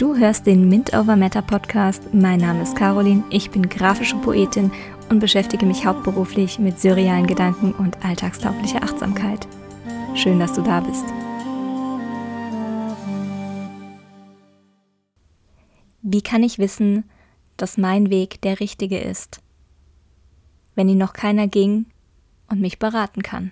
Du hörst den Mint Over Matter Podcast. Mein Name ist Caroline, ich bin grafische Poetin und beschäftige mich hauptberuflich mit surrealen Gedanken und alltagstauglicher Achtsamkeit. Schön, dass du da bist. Wie kann ich wissen, dass mein Weg der richtige ist, wenn ihn noch keiner ging und mich beraten kann?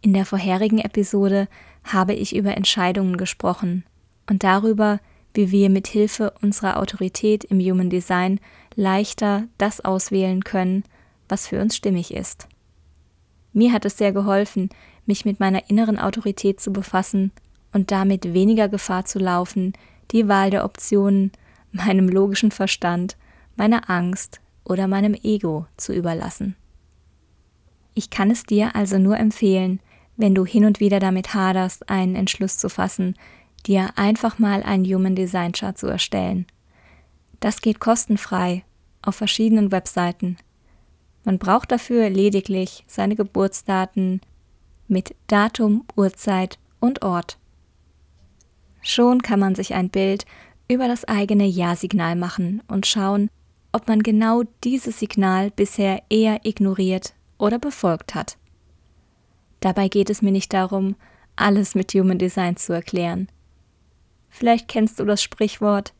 In der vorherigen Episode habe ich über Entscheidungen gesprochen und darüber, wie wir mit Hilfe unserer Autorität im Human Design leichter das auswählen können, was für uns stimmig ist. Mir hat es sehr geholfen, mich mit meiner inneren Autorität zu befassen und damit weniger Gefahr zu laufen, die Wahl der Optionen meinem logischen Verstand, meiner Angst oder meinem Ego zu überlassen. Ich kann es dir also nur empfehlen, wenn du hin und wieder damit haderst, einen Entschluss zu fassen, dir einfach mal einen Human Design Chart zu erstellen. Das geht kostenfrei auf verschiedenen Webseiten. Man braucht dafür lediglich seine Geburtsdaten mit Datum, Uhrzeit und Ort. Schon kann man sich ein Bild über das eigene Ja-Signal machen und schauen, ob man genau dieses Signal bisher eher ignoriert oder befolgt hat. Dabei geht es mir nicht darum, alles mit Human Design zu erklären. Vielleicht kennst du das Sprichwort,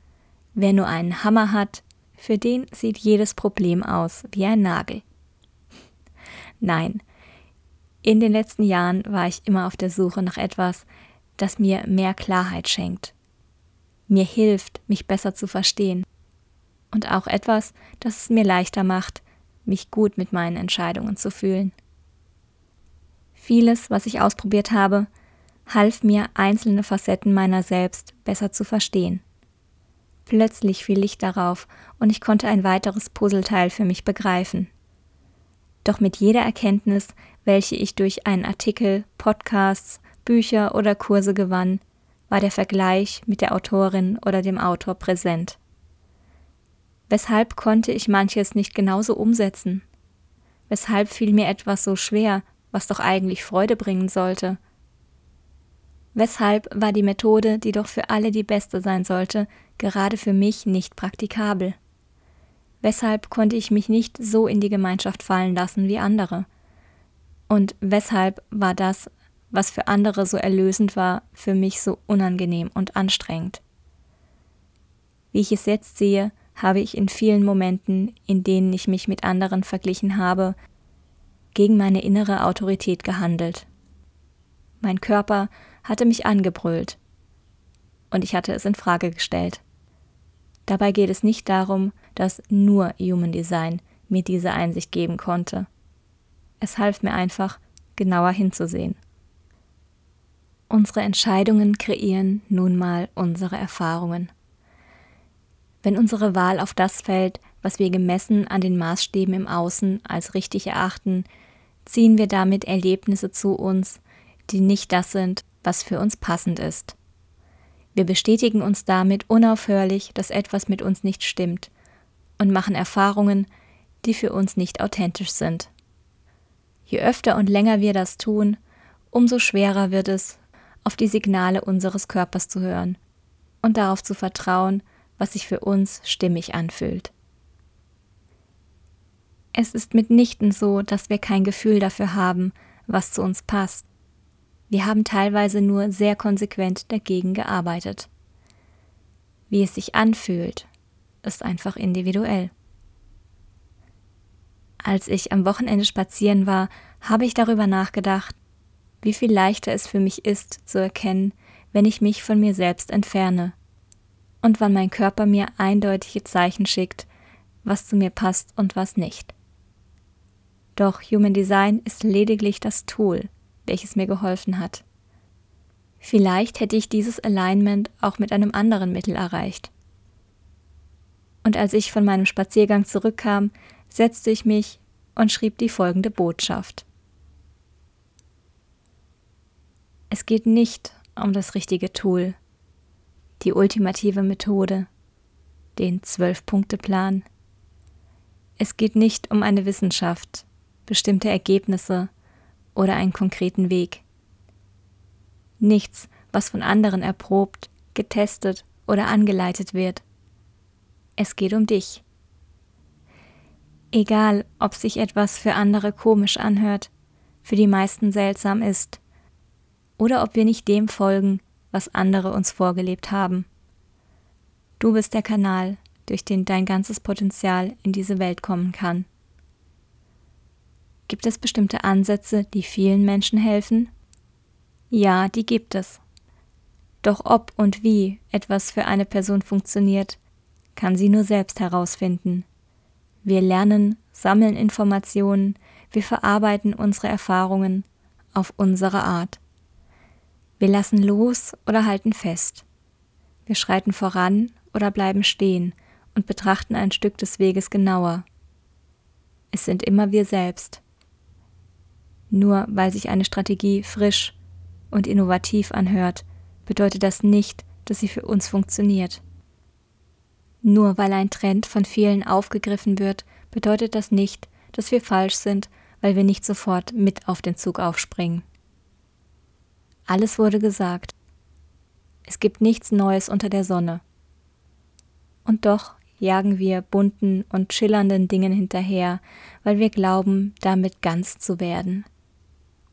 wer nur einen Hammer hat, für den sieht jedes Problem aus wie ein Nagel. Nein, in den letzten Jahren war ich immer auf der Suche nach etwas, das mir mehr Klarheit schenkt, mir hilft, mich besser zu verstehen und auch etwas, das es mir leichter macht, mich gut mit meinen Entscheidungen zu fühlen. Vieles, was ich ausprobiert habe, half mir, einzelne Facetten meiner selbst besser zu verstehen. Plötzlich fiel Licht darauf und ich konnte ein weiteres Puzzleteil für mich begreifen. Doch mit jeder Erkenntnis, welche ich durch einen Artikel, Podcasts, Bücher oder Kurse gewann, war der Vergleich mit der Autorin oder dem Autor präsent. Weshalb konnte ich manches nicht genauso umsetzen? Weshalb fiel mir etwas so schwer, was doch eigentlich Freude bringen sollte. Weshalb war die Methode, die doch für alle die beste sein sollte, gerade für mich nicht praktikabel? Weshalb konnte ich mich nicht so in die Gemeinschaft fallen lassen wie andere? Und weshalb war das, was für andere so erlösend war, für mich so unangenehm und anstrengend? Wie ich es jetzt sehe, habe ich in vielen Momenten, in denen ich mich mit anderen verglichen habe, gegen meine innere Autorität gehandelt. Mein Körper hatte mich angebrüllt und ich hatte es in Frage gestellt. Dabei geht es nicht darum, dass nur Human Design mir diese Einsicht geben konnte. Es half mir einfach, genauer hinzusehen. Unsere Entscheidungen kreieren nun mal unsere Erfahrungen. Wenn unsere Wahl auf das fällt, was wir gemessen an den Maßstäben im Außen als richtig erachten, ziehen wir damit Erlebnisse zu uns, die nicht das sind, was für uns passend ist. Wir bestätigen uns damit unaufhörlich, dass etwas mit uns nicht stimmt und machen Erfahrungen, die für uns nicht authentisch sind. Je öfter und länger wir das tun, umso schwerer wird es, auf die Signale unseres Körpers zu hören und darauf zu vertrauen, was sich für uns stimmig anfühlt. Es ist mitnichten so, dass wir kein Gefühl dafür haben, was zu uns passt. Wir haben teilweise nur sehr konsequent dagegen gearbeitet. Wie es sich anfühlt, ist einfach individuell. Als ich am Wochenende spazieren war, habe ich darüber nachgedacht, wie viel leichter es für mich ist zu erkennen, wenn ich mich von mir selbst entferne und wann mein Körper mir eindeutige Zeichen schickt, was zu mir passt und was nicht. Doch Human Design ist lediglich das Tool, welches mir geholfen hat. Vielleicht hätte ich dieses Alignment auch mit einem anderen Mittel erreicht. Und als ich von meinem Spaziergang zurückkam, setzte ich mich und schrieb die folgende Botschaft. Es geht nicht um das richtige Tool, die ultimative Methode, den Zwölf-Punkte-Plan. Es geht nicht um eine Wissenschaft, bestimmte Ergebnisse oder einen konkreten Weg. Nichts, was von anderen erprobt, getestet oder angeleitet wird. Es geht um dich. Egal, ob sich etwas für andere komisch anhört, für die meisten seltsam ist, oder ob wir nicht dem folgen, was andere uns vorgelebt haben. Du bist der Kanal, durch den dein ganzes Potenzial in diese Welt kommen kann. Gibt es bestimmte Ansätze, die vielen Menschen helfen? Ja, die gibt es. Doch ob und wie etwas für eine Person funktioniert, kann sie nur selbst herausfinden. Wir lernen, sammeln Informationen, wir verarbeiten unsere Erfahrungen auf unsere Art. Wir lassen los oder halten fest. Wir schreiten voran oder bleiben stehen und betrachten ein Stück des Weges genauer. Es sind immer wir selbst. Nur weil sich eine Strategie frisch und innovativ anhört, bedeutet das nicht, dass sie für uns funktioniert. Nur weil ein Trend von vielen aufgegriffen wird, bedeutet das nicht, dass wir falsch sind, weil wir nicht sofort mit auf den Zug aufspringen. Alles wurde gesagt. Es gibt nichts Neues unter der Sonne. Und doch jagen wir bunten und schillernden Dingen hinterher, weil wir glauben, damit ganz zu werden.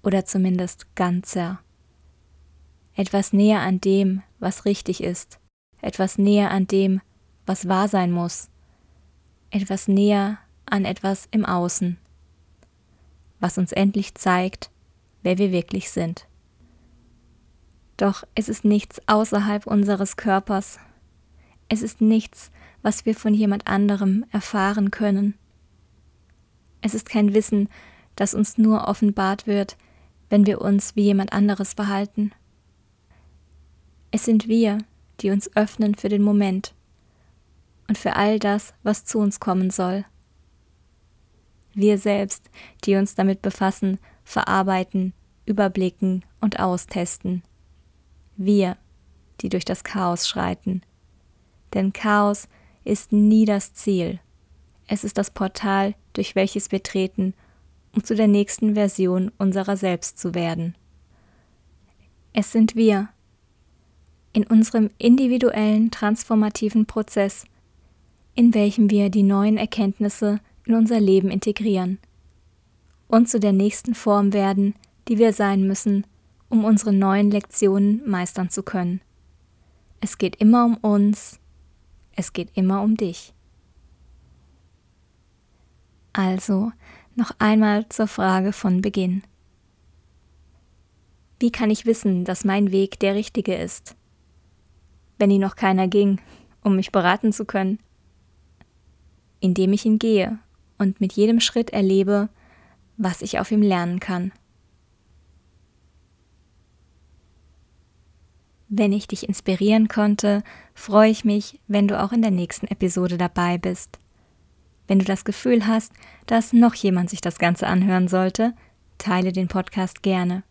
Oder zumindest ganzer. Etwas näher an dem, was richtig ist. Etwas näher an dem, was wahr sein muss. Etwas näher an etwas im Außen. Was uns endlich zeigt, wer wir wirklich sind. Doch es ist nichts außerhalb unseres Körpers, es ist nichts, was wir von jemand anderem erfahren können. Es ist kein Wissen, das uns nur offenbart wird, wenn wir uns wie jemand anderes verhalten. Es sind wir, die uns öffnen für den Moment und für all das, was zu uns kommen soll. Wir selbst, die uns damit befassen, verarbeiten, überblicken und austesten. Wir, die durch das Chaos schreiten denn Chaos ist nie das Ziel. Es ist das Portal, durch welches wir treten, um zu der nächsten Version unserer selbst zu werden. Es sind wir. In unserem individuellen transformativen Prozess, in welchem wir die neuen Erkenntnisse in unser Leben integrieren und zu der nächsten Form werden, die wir sein müssen, um unsere neuen Lektionen meistern zu können. Es geht immer um uns, es geht immer um dich. Also noch einmal zur Frage von Beginn. Wie kann ich wissen, dass mein Weg der richtige ist? Wenn ihn noch keiner ging, um mich beraten zu können? Indem ich ihn gehe und mit jedem Schritt erlebe, was ich auf ihm lernen kann. Wenn ich dich inspirieren konnte, freue ich mich, wenn du auch in der nächsten Episode dabei bist. Wenn du das Gefühl hast, dass noch jemand sich das Ganze anhören sollte, teile den Podcast gerne.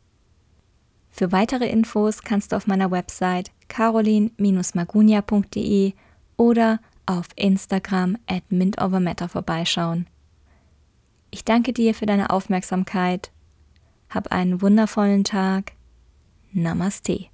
Für weitere Infos kannst du auf meiner Website carolin-magunia.de oder auf Instagram at mintovermatter vorbeischauen. Ich danke dir für deine Aufmerksamkeit. Hab einen wundervollen Tag. Namaste.